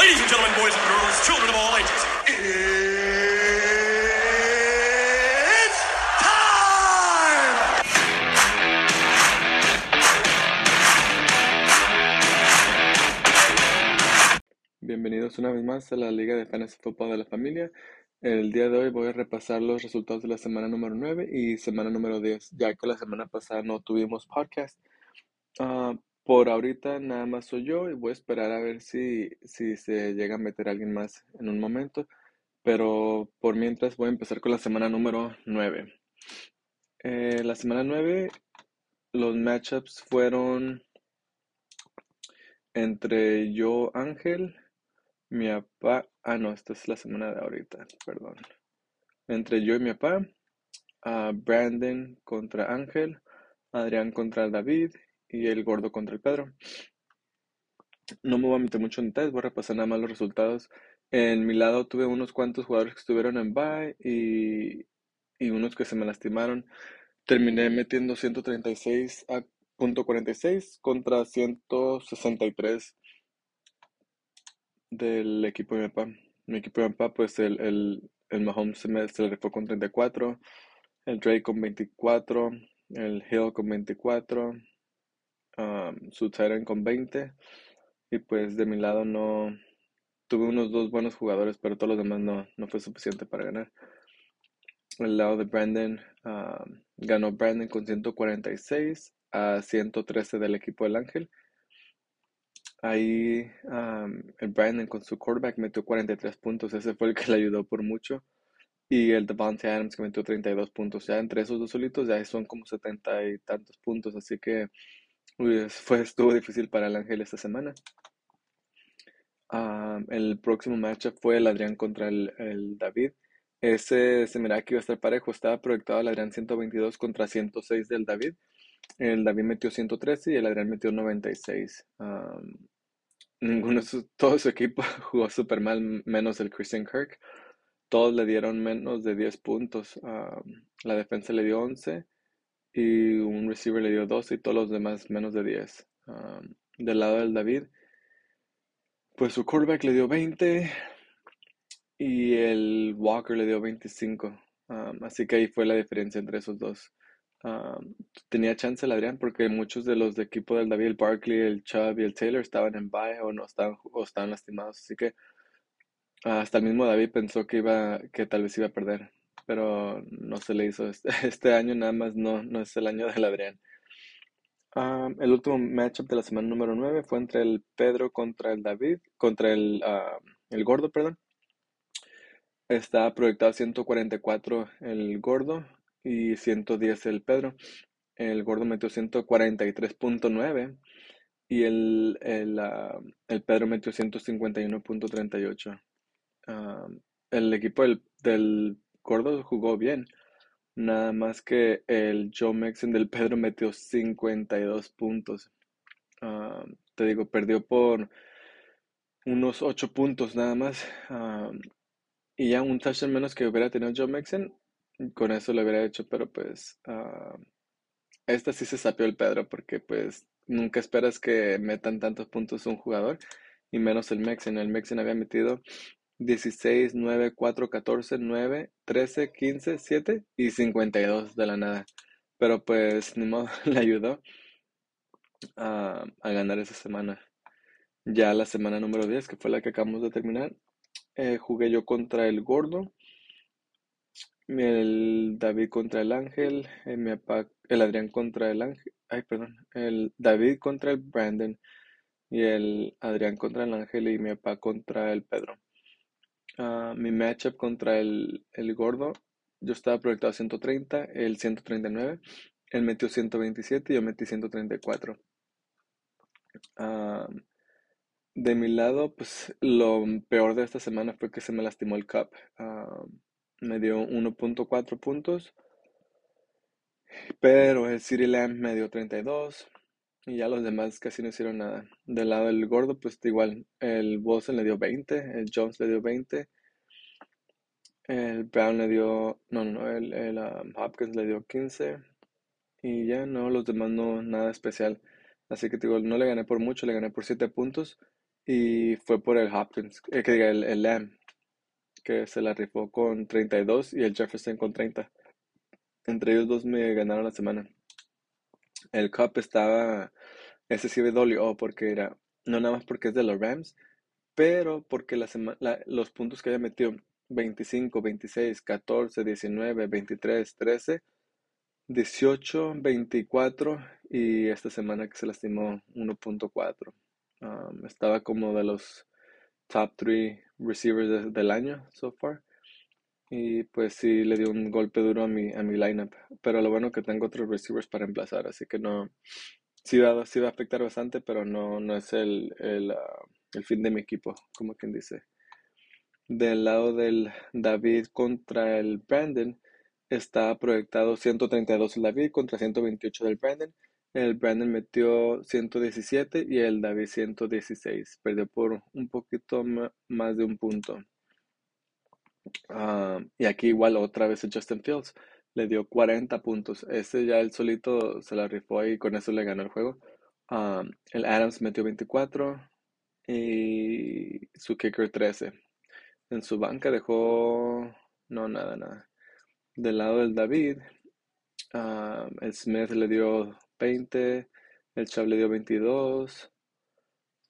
Ladies and gentlemen, boys and girls, children of all ages, it's time! Bienvenidos una vez más a la Liga de Fantasy Football de la Familia. El día de hoy voy a repasar los resultados de la semana número 9 y semana número 10, ya que la semana pasada no tuvimos podcast. Ah, por ahorita nada más soy yo y voy a esperar a ver si, si se llega a meter alguien más en un momento. Pero por mientras voy a empezar con la semana número 9. Eh, la semana 9, los matchups fueron entre yo, Ángel, mi papá, ah no, esta es la semana de ahorita, perdón. Entre yo y mi papá, a Brandon contra Ángel, Adrián contra David y el gordo contra el Pedro. No me voy a meter mucho en detalles, voy a repasar nada más los resultados. En mi lado tuve unos cuantos jugadores que estuvieron en bye y, y unos que se me lastimaron. Terminé metiendo 136 a punto 46 contra 163 del equipo de mi papá. Mi equipo de mi papá, pues el, el, el Mahomes se, me, se le fue con 34, el Drake con 24, el Hill con 24, um, su Tyrant con 20. Y pues de mi lado no tuve unos dos buenos jugadores, pero todos los demás no, no fue suficiente para ganar. El lado de Brandon um, ganó Brandon con 146 a 113 del equipo del Ángel. Ahí um, el Brandon con su quarterback metió 43 puntos, ese fue el que le ayudó por mucho. Y el Devante Adams que metió 32 puntos. Ya entre esos dos solitos ya son como 70 y tantos puntos, así que fue, estuvo difícil para el Ángel esta semana. Um, el próximo matchup fue el Adrián contra el, el David. Ese se miraba que iba a estar parejo, estaba proyectado el Adrián 122 contra 106 del David. El David metió 113 y el Adrián metió 96. Um, ninguno, todo su equipo jugó súper mal, menos el Christian Kirk. Todos le dieron menos de 10 puntos. La defensa le dio 11 y un receiver le dio 12 y todos los demás menos de 10. Um, del lado del David, pues su quarterback le dio 20 y el Walker le dio 25. así que ahí fue la diferencia entre esos dos. Um, tenía chance el Adrián porque muchos de los de equipo del David, el Barkley, el Chubb y el Taylor estaban en bye o no estaban o estaban lastimados, así que hasta el mismo David pensó que iba que tal vez iba a perder, pero no se le hizo este, este año nada más no no es el año del Adrián. El último matchup de la semana número 9 fue entre el Pedro contra el David, contra el, uh, el Gordo, perdón. Está proyectado 144 el Gordo y 110 el Pedro. El gordo metió 143.9 y el, el, uh, el, Pedro metió 151.38. Uh, el equipo del, jugó bien. Nada más que el Joe Mixon del Pedro metió 52 puntos. Uh, te digo, perdió por unos 8 puntos nada más. y ya un touchdown menos que hubiera tenido Joe Mixon con eso lo hubiera hecho, pero pues uh, esta sí se sapió el Pedro porque pues nunca esperas que metan tantos puntos un jugador y menos el Mexen. El Mexen había metido 16, 9, 4, 14, 9, 13, 15, 7 y 52 de la nada. Pero pues ni modo, le ayudó a, a ganar esa semana. Ya la semana número 10, que fue la que acabamos de terminar, eh, jugué yo contra el gordo el David contra el Ángel, el, el Adrián contra el Ángel, ay, perdón, el David contra el Brandon y el Adrián contra el Ángel y mi papá contra el Pedro. Uh, mi matchup contra el, gordo, yo estaba proyectado a 130, el 139, él metió 127 y yo metí 134. Uh, de mi lado, pues lo peor de esta semana fue que se me lastimó el cup. Uh, me dio 1.4 puntos. Pero el City Lamb me dio 32. Y ya los demás casi no hicieron nada. Del lado del gordo, pues igual. El Wilson le dio 20. El Jones le dio 20. El Brown le dio. No, no, el, el um, Hopkins le dio 15. Y ya no, los demás no, nada especial. Así que digo, no le gané por mucho, le gané por 7 puntos. y fue por el Hopkins, eh, que diga el, el Lamb, que se la rifó con 32 y el Jefferson con 30. Entre ellos dos me ganaron la semana. El Cup estaba, ese sí me dolió porque era, no nada más porque es de los Rams, pero porque la la- los puntos que había metido, 25, 26, 14, 19, 23, 13, 18, 24 y esta semana que se lastimó 1.4. Um, estaba como de los top 3 receivers de- del año so far. Y pues sí le dio un golpe duro a mi, a mi lineup. Pero lo bueno que tengo otros receivers para emplazar, así que no. Sí va, sí va a afectar bastante, pero no, no es el, el, ah, el fin de mi equipo, como quien dice. Del lado del David contra el Brandon, está proyectado 132 el David contra 128 del Brandon. El Brandon metió 117 y el David 116. Perdió por un poquito más de un punto. Ah, y aquí igual otra vez Justin Fields le dio 40 puntos. Ese ya él solito se la rifó y con eso le ganó el juego. Ah, el Adams metió 24 y su kicker 13. En su banca dejó... No, nada, nada. Del lado del David, ah, el Smith le dio 20, el Chubb le dio 22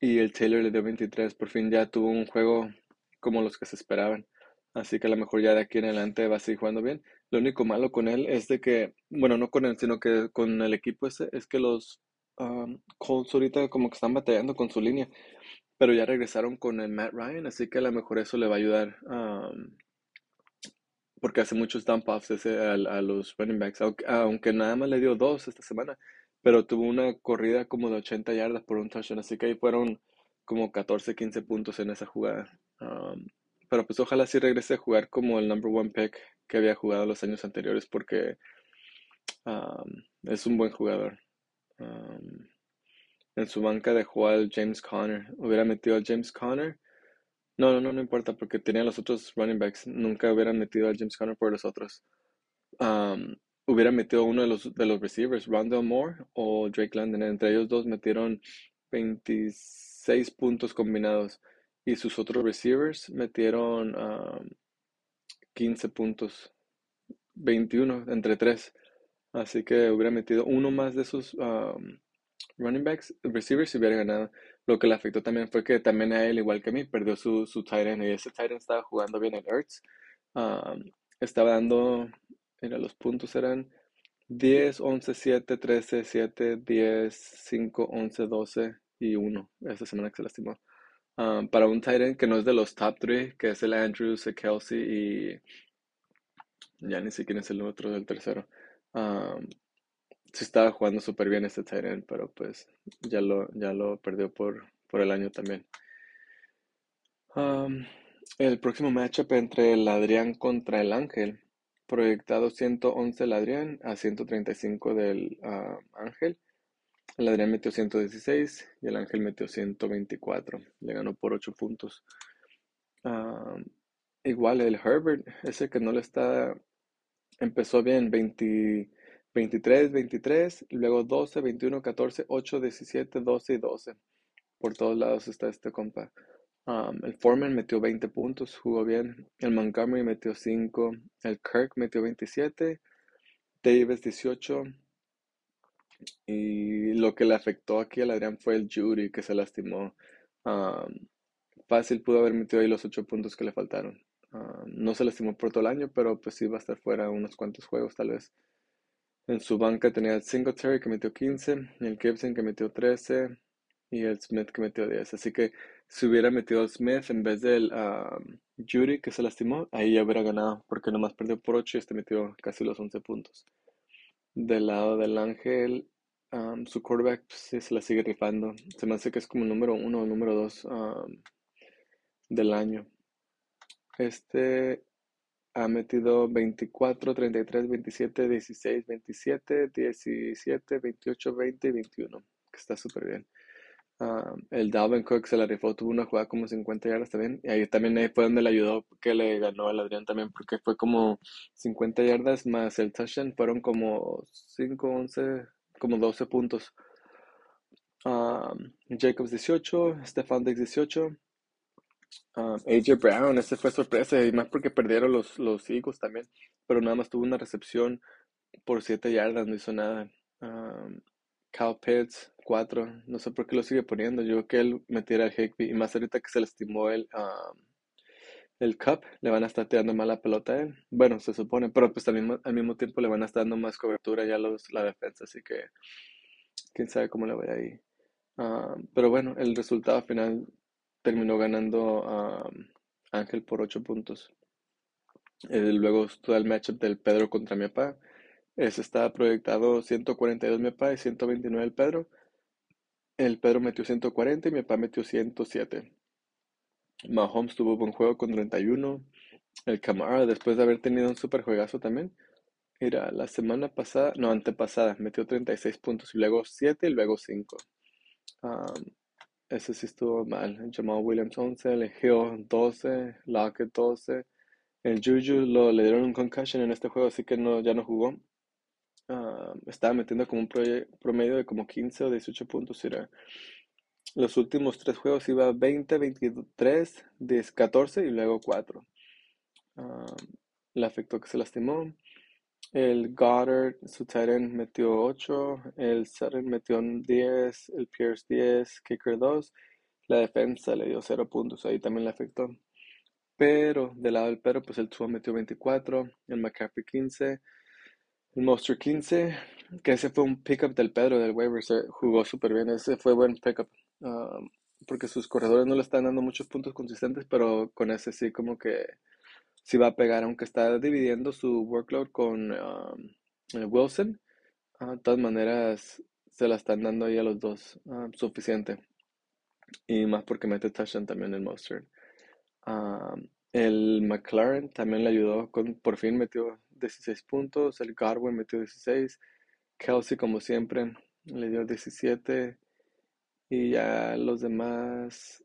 y el Taylor le dio 23. Por fin ya tuvo un juego como los que se esperaban. Así que a lo mejor ya de aquí en adelante va a seguir jugando bien. Lo único malo con él es de que, bueno, no con él, sino que con el equipo ese, es que los um, Colts ahorita como que están batallando con su línea, pero ya regresaron con el Matt Ryan, así que a lo mejor eso le va a ayudar, um, porque hace muchos dump-offs ese a, a los running backs, aunque, aunque nada más le dio dos esta semana, pero tuvo una corrida como de 80 yardas por un touchdown, así que ahí fueron como 14, 15 puntos en esa jugada. Um, pero pues ojalá sí regrese a jugar como el number one pick que había jugado los años anteriores porque es un buen jugador. En su banca dejó al James Conner. Hubiera metido al James Conner. No, no, no, no importa porque tenía los otros running backs. Nunca hubieran metido al James Conner por los otros. Hubiera metido uno de los, de los receivers, Rondell Moore o Drake London. Entre ellos dos metieron 26 puntos combinados y sus otros receivers metieron um, 15 puntos, 21 entre 3. Así que hubiera metido uno más de sus um, running backs, receivers, y hubiera ganado. Lo que le afectó también fue que también a él, igual que a mí, perdió su, su tight end y ese tight end estaba jugando bien en Ertz. Um, estaba dando, mira, los puntos eran 10, 11, 7, 13, 7, 10, 5, 11, 12 y 1. Esta semana que se lastimó. Um, para un tight que no es de los top 3, que es el Andrews, el Kelsey y ya ni sé quién es el otro del tercero. Um, sí estaba jugando súper bien este tight pero pues ya lo, ya lo perdió por, por el año también. Um, el próximo matchup entre el Adrián contra el Ángel. Proyectado 111 el Adrián a 135 del uh, Ángel. El Adrián metió 116 y el Ángel metió 124. Le ganó por 8 puntos. Um, igual el Herbert, ese que no le está... Empezó bien, 20, 23, 23, luego 12, 21, 14, 8, 17, 12 y 12. Por todos lados está este compa. Um, el Foreman metió 20 puntos, jugó bien. El Montgomery metió 5. El Kirk metió 27. Davis 18. Y lo que le afectó aquí al Adrián fue el Judy que se lastimó. Um, fácil pudo haber metido ahí los 8 puntos que le faltaron. Um, no se lastimó por todo el año, pero pues sí va a estar fuera unos cuantos juegos tal vez. En su banca tenía el Singletary que metió 15, el Gibson que metió 13 y el Smith que metió 10. Así que si hubiera metido al Smith en vez del um, Judy que se lastimó, ahí ya hubiera ganado porque nomás perdió por 8 y este metió casi los 11 puntos. Del lado del Ángel, um, su quarterback pues, sí se la sigue rifando. Se me hace que es como número 1 o número 2 um, del año. Este ha metido 24, 33, 27, 16, 27, 17, 28, 20 y 21, que está súper bien. Uh, el Dalvin Cook se la rifó, tuvo una jugada como 50 yardas también, y ahí también fue donde le ayudó, que le ganó al Adrián también, porque fue como 50 yardas más el touchdown, fueron como 5, 11, como 12 puntos. Um, Jacobs 18, Stefan Diggs 18. Um, AJ Brown, ese fue sorpresa, y más porque perdieron los, los Eagles también, pero nada más tuvo una recepción por 7 yardas, no hizo nada. Um, Cal Pitts, 4, no sé por qué lo sigue poniendo, yo creo que él metiera el Higby, y más ahorita que se le estimó el, um, el Cup, le van a estar tirando más la pelota a él. Bueno, se supone, pero pues al mismo, al mismo tiempo le van a estar dando más cobertura ya los, la defensa, así que quién sabe cómo le vaya ahí. Um, pero bueno, el resultado final terminó ganando um, Ángel por 8 puntos. Luego estuvo el matchup del Pedro contra mi papá. Ese estaba proyectado 142 mi papá y 129 el Pedro. El Pedro metió 140 y mi papá metió 107. Mahomes tuvo buen juego con 31. El Camara, después de haber tenido un super juegazo también. Mira, la semana pasada, no, antepasada, metió 36 puntos y luego 7 y luego 5. Um, ese sí estuvo mal. Jamal Williams 11, el Hill 12, Lockett 12. El Juju lo, le dieron un concussion en este juego, así que no, ya no jugó. Uh, estaba metiendo como un promedio de como 15 o 18 puntos. Los últimos tres juegos iba 20, 23, 10, 14 y luego 4. Uh, le afectó que se lastimó. El Goddard, su Titan metió 8, el Sutton metió 10, el Pierce 10, Kicker 2. La defensa le dio 0 puntos, ahí también le afectó. Pero del lado del Pedro, pues el Tua metió 24, el McCaffrey 15, el Monster 15, que ese fue un pickup del Pedro del waiver, jugó súper bien, ese fue buen pickup, um, porque sus corredores no le están dando muchos puntos consistentes, pero con ese sí como que sí va a pegar, aunque está dividiendo su workload con um, Wilson. Ah, de todas maneras, se la están dando ahí a los dos ah, suficiente. Y más porque mete touchdown también el Mustard. El McLaren también le ayudó, con, por fin metió 16 puntos. El Garwin metió 16. Kelsey, como siempre, le dio 17. Y ya los demás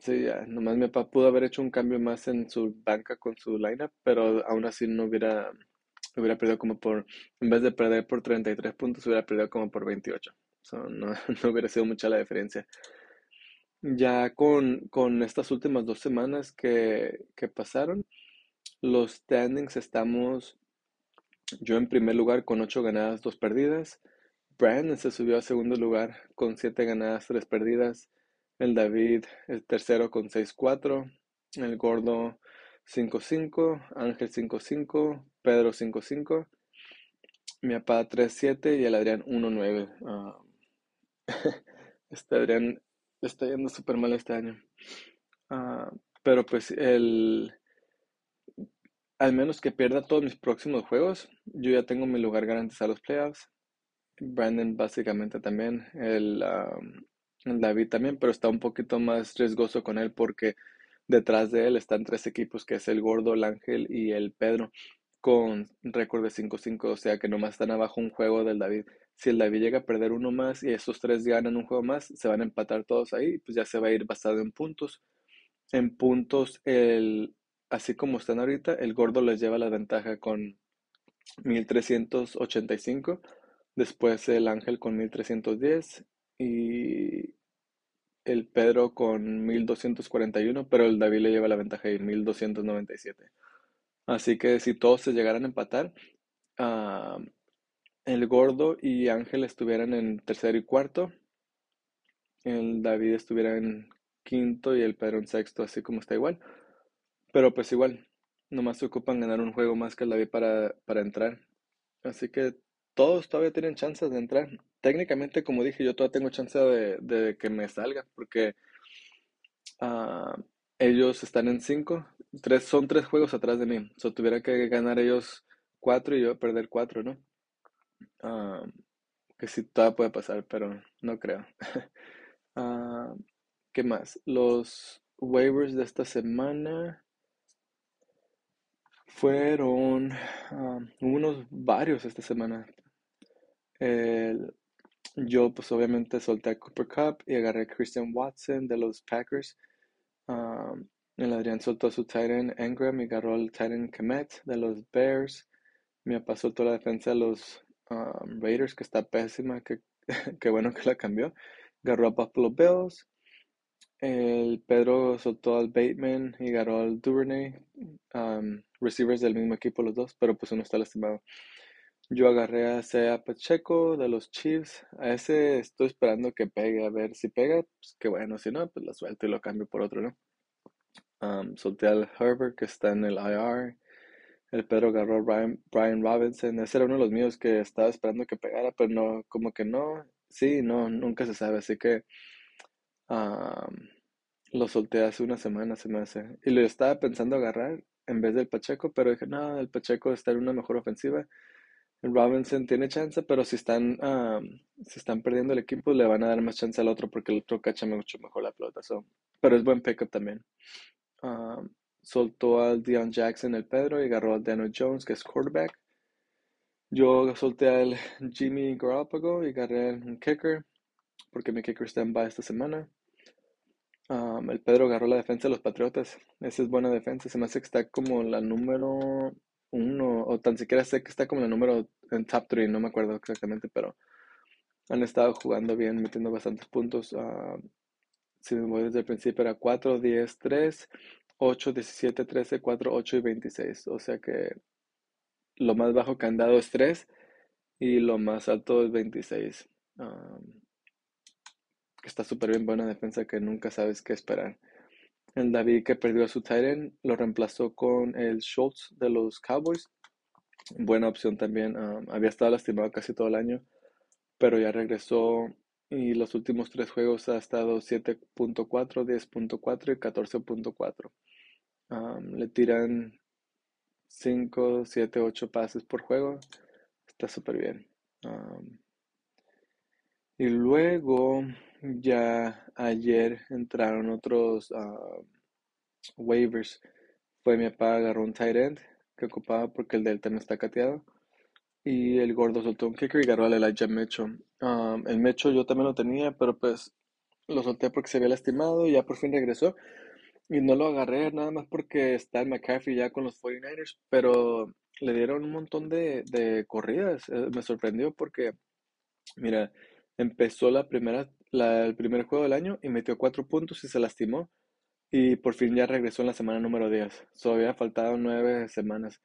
Sí, ya, nomás mi papá pudo haber hecho un cambio más en su banca con su lineup, pero aún así no hubiera, hubiera perdido como por, en vez de perder por 33 puntos, hubiera perdido como por 28. So, no, no hubiera sido mucha la diferencia. Ya con, con estas últimas dos semanas que, que pasaron, los standings estamos yo en primer lugar con 8 ganadas, 2 perdidas. Brandon se subió a segundo lugar con 7 ganadas, 3 perdidas. El David, el tercero con 6-4. El Gordo 5-5. Ángel 5-5. Pedro 5-5. Mi papá 3-7 y el Adrián 1-9. Ah, este Adrián está yendo súper mal este año. Uh, pero pues el... Al menos que pierda todos mis próximos juegos, yo ya tengo mi lugar garantizado a los playoffs. Brandon básicamente también. El, David también, pero está un poquito más riesgoso con él porque detrás de él están tres equipos, que es el Gordo, el Ángel y el Pedro, con récord de 5-5, o sea que nomás están abajo un juego del David. Si el David llega a perder uno más y esos tres ganan un juego más, se van a empatar todos ahí, pues ya se va a ir basado en puntos. En puntos, el, así como están ahorita, el Gordo les lleva la ventaja con 1385, después el Ángel con 1310 y el Pedro con 1241, pero el David le lleva la ventaja de 1297. Así que si todos se llegaran a empatar, uh, el Gordo y Ángel estuvieran en tercero y cuarto, el David estuviera en quinto y el Pedro en sexto, así como está igual. Pero pues igual, nomás se ocupan ganar un juego más que el David para, para entrar. Así que todos todavía tienen chances de entrar. Técnicamente, como dije, yo todavía tengo chance de, que me salga, porque ah, ellos están en 5, tres, son tres juegos atrás de mí. O tuviera que ganar ellos cuatro y yo perder cuatro, ¿no? Ah, que sí, todavía puede pasar, pero no creo. Ah, ¿Qué más? Los waivers de esta semana fueron unos varios esta semana. El, yo pues obviamente solté a Cooper Cup y agarré a Christian Watson de los Packers. Um, el Adrián soltó a su Titan Engram y agarró al Titan Kemet de los Bears. Me pasó toda la defensa de los um, Raiders, que está pésima, que, bueno que la cambió. agarró a Buffalo Bills. El Pedro soltó al Bateman y agarró al Duvernay. receivers del mismo equipo los dos, pero pues uno está lastimado. Yo agarré a Sea Pacheco de los Chiefs. A ese estoy esperando que pegue. A ver si pega, pues qué bueno. Si no, pues lo suelto y lo cambio por otro, ¿no? Um, solté al Herbert que está en el IR. El Pedro agarró a Brian, Brian Robinson. Ese era uno de los míos que estaba esperando que pegara, pero no, como que no. Sí, no, nunca se sabe. Así que lo solté hace una semana, se me hace. Y lo estaba pensando agarrar en vez del Pacheco, pero dije, no, el Pacheco está en una mejor ofensiva. El Robinson tiene chance, pero si están, si están perdiendo el equipo, le van a dar más chance al otro porque el otro cacha mucho mejor la pelota. So. Pero es buen pickup también. Um, soltó al Dion Jackson el Pedro y agarró al Daniel Jones, que es quarterback. Yo solté al Jimmy Garoppolo y agarré un kicker, porque mi kicker está en bye esta semana. Um, el Pedro agarró la defensa de los Patriotas. Esa es buena defensa. Se me hace que está como la número uno, o tan siquiera sé que está como la número en top 3, no me acuerdo exactamente, pero han estado jugando bien, metiendo bastantes puntos. Uh, si me voy desde el principio, era 4, 10, 3, 8, 17, 13, 4, 8 y 26. O sea que lo más bajo que han dado es 3 y lo más alto es 26. Um, está súper bien buena defensa que nunca sabes qué esperar. El David que perdió a su Titan lo reemplazó con el Schultz de los Cowboys. Buena opción también. Um, había estado lastimado casi todo el año, pero ya regresó y los últimos tres juegos ha estado 7.4, 10.4 y 14.4. Um, le tiran 5, 7, 8 pases por juego. Está súper bien. Um, y luego, ya ayer entraron otros uh, waivers. Fue mi papá, agarró un tight end que ocupaba porque el Delta no está cateado. Y el gordo soltó un kicker y agarró al Elijah Mecho. Um, el Mecho yo también lo tenía, pero pues lo solté porque se había lastimado y ya por fin regresó. Y no lo agarré nada más porque está en McCaffrey ya con los 49ers, pero le dieron un montón de, de corridas. Eh, me sorprendió porque, mira, Empezó la primera, la, el primer juego del año y metió cuatro puntos y se lastimó. Y por fin ya regresó en la semana número 10. So había faltado nueve semanas.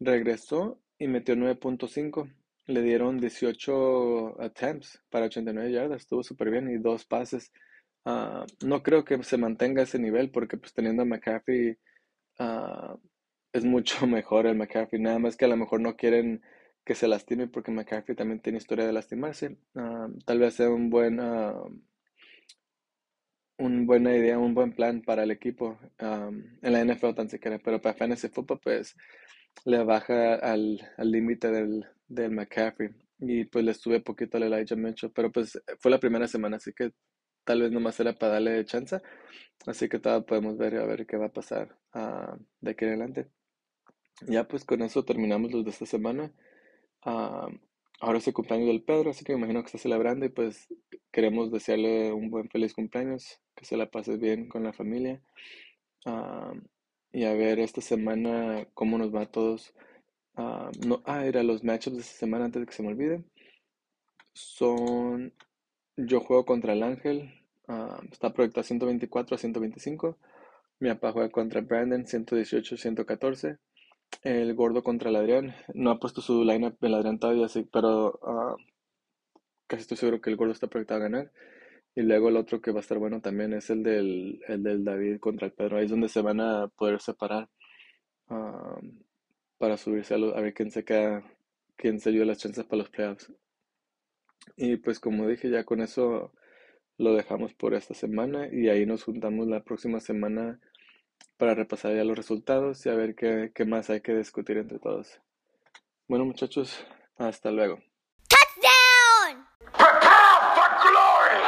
Regresó y metió 9.5. Le dieron 18 attempts para 89 yardas. Estuvo súper bien y dos pases. Uh, no creo que se mantenga ese nivel porque pues teniendo a McCaffrey uh, es mucho mejor el McCaffrey. Nada más que a lo mejor no quieren que se lastime porque McCaffrey también tiene historia de lastimarse. Ah, tal vez sea un buen, uh, una buena idea, un buen plan para el equipo en la NFL tan siquiera, pero para Fantasy Football pues le baja al límite del, del McCaffrey y pues le estuve poquito al Elijah Mitchell, pero pues fue la primera semana, así que tal vez nomás era para darle chance, así que todavía podemos ver a ver qué va a pasar de aquí en adelante. Ya pues con eso terminamos los de esta semana. Ah, ahora es el cumpleaños del Pedro, así que me imagino que está celebrando y pues queremos desearle un buen feliz cumpleaños, que se la pase bien con la familia. Ah, y a ver esta semana cómo nos va a todos. Ah, no, ah, era los matchups de esta semana antes de que se me olvide. Son, yo juego contra el Ángel, está proyectado 124 a 125. Mi papá juega contra Brandon 118 a 114 el gordo contra el Adrián. No ha puesto su lineup el Adrián todavía, sí, pero uh, casi estoy seguro que el gordo está proyectado a ganar. Y luego el otro que va a estar bueno también es el del, el del David contra el Pedro. Ahí es donde se van a poder separar para subirse a, a, ver quién se queda, quién se dio las chances para los playoffs. Y pues como dije, ya con eso lo dejamos por esta semana y ahí nos juntamos la próxima semana para repasar ya los resultados y a ver qué, qué más hay que discutir entre todos. Bueno muchachos, hasta luego. Touchdown! Prepare for glory!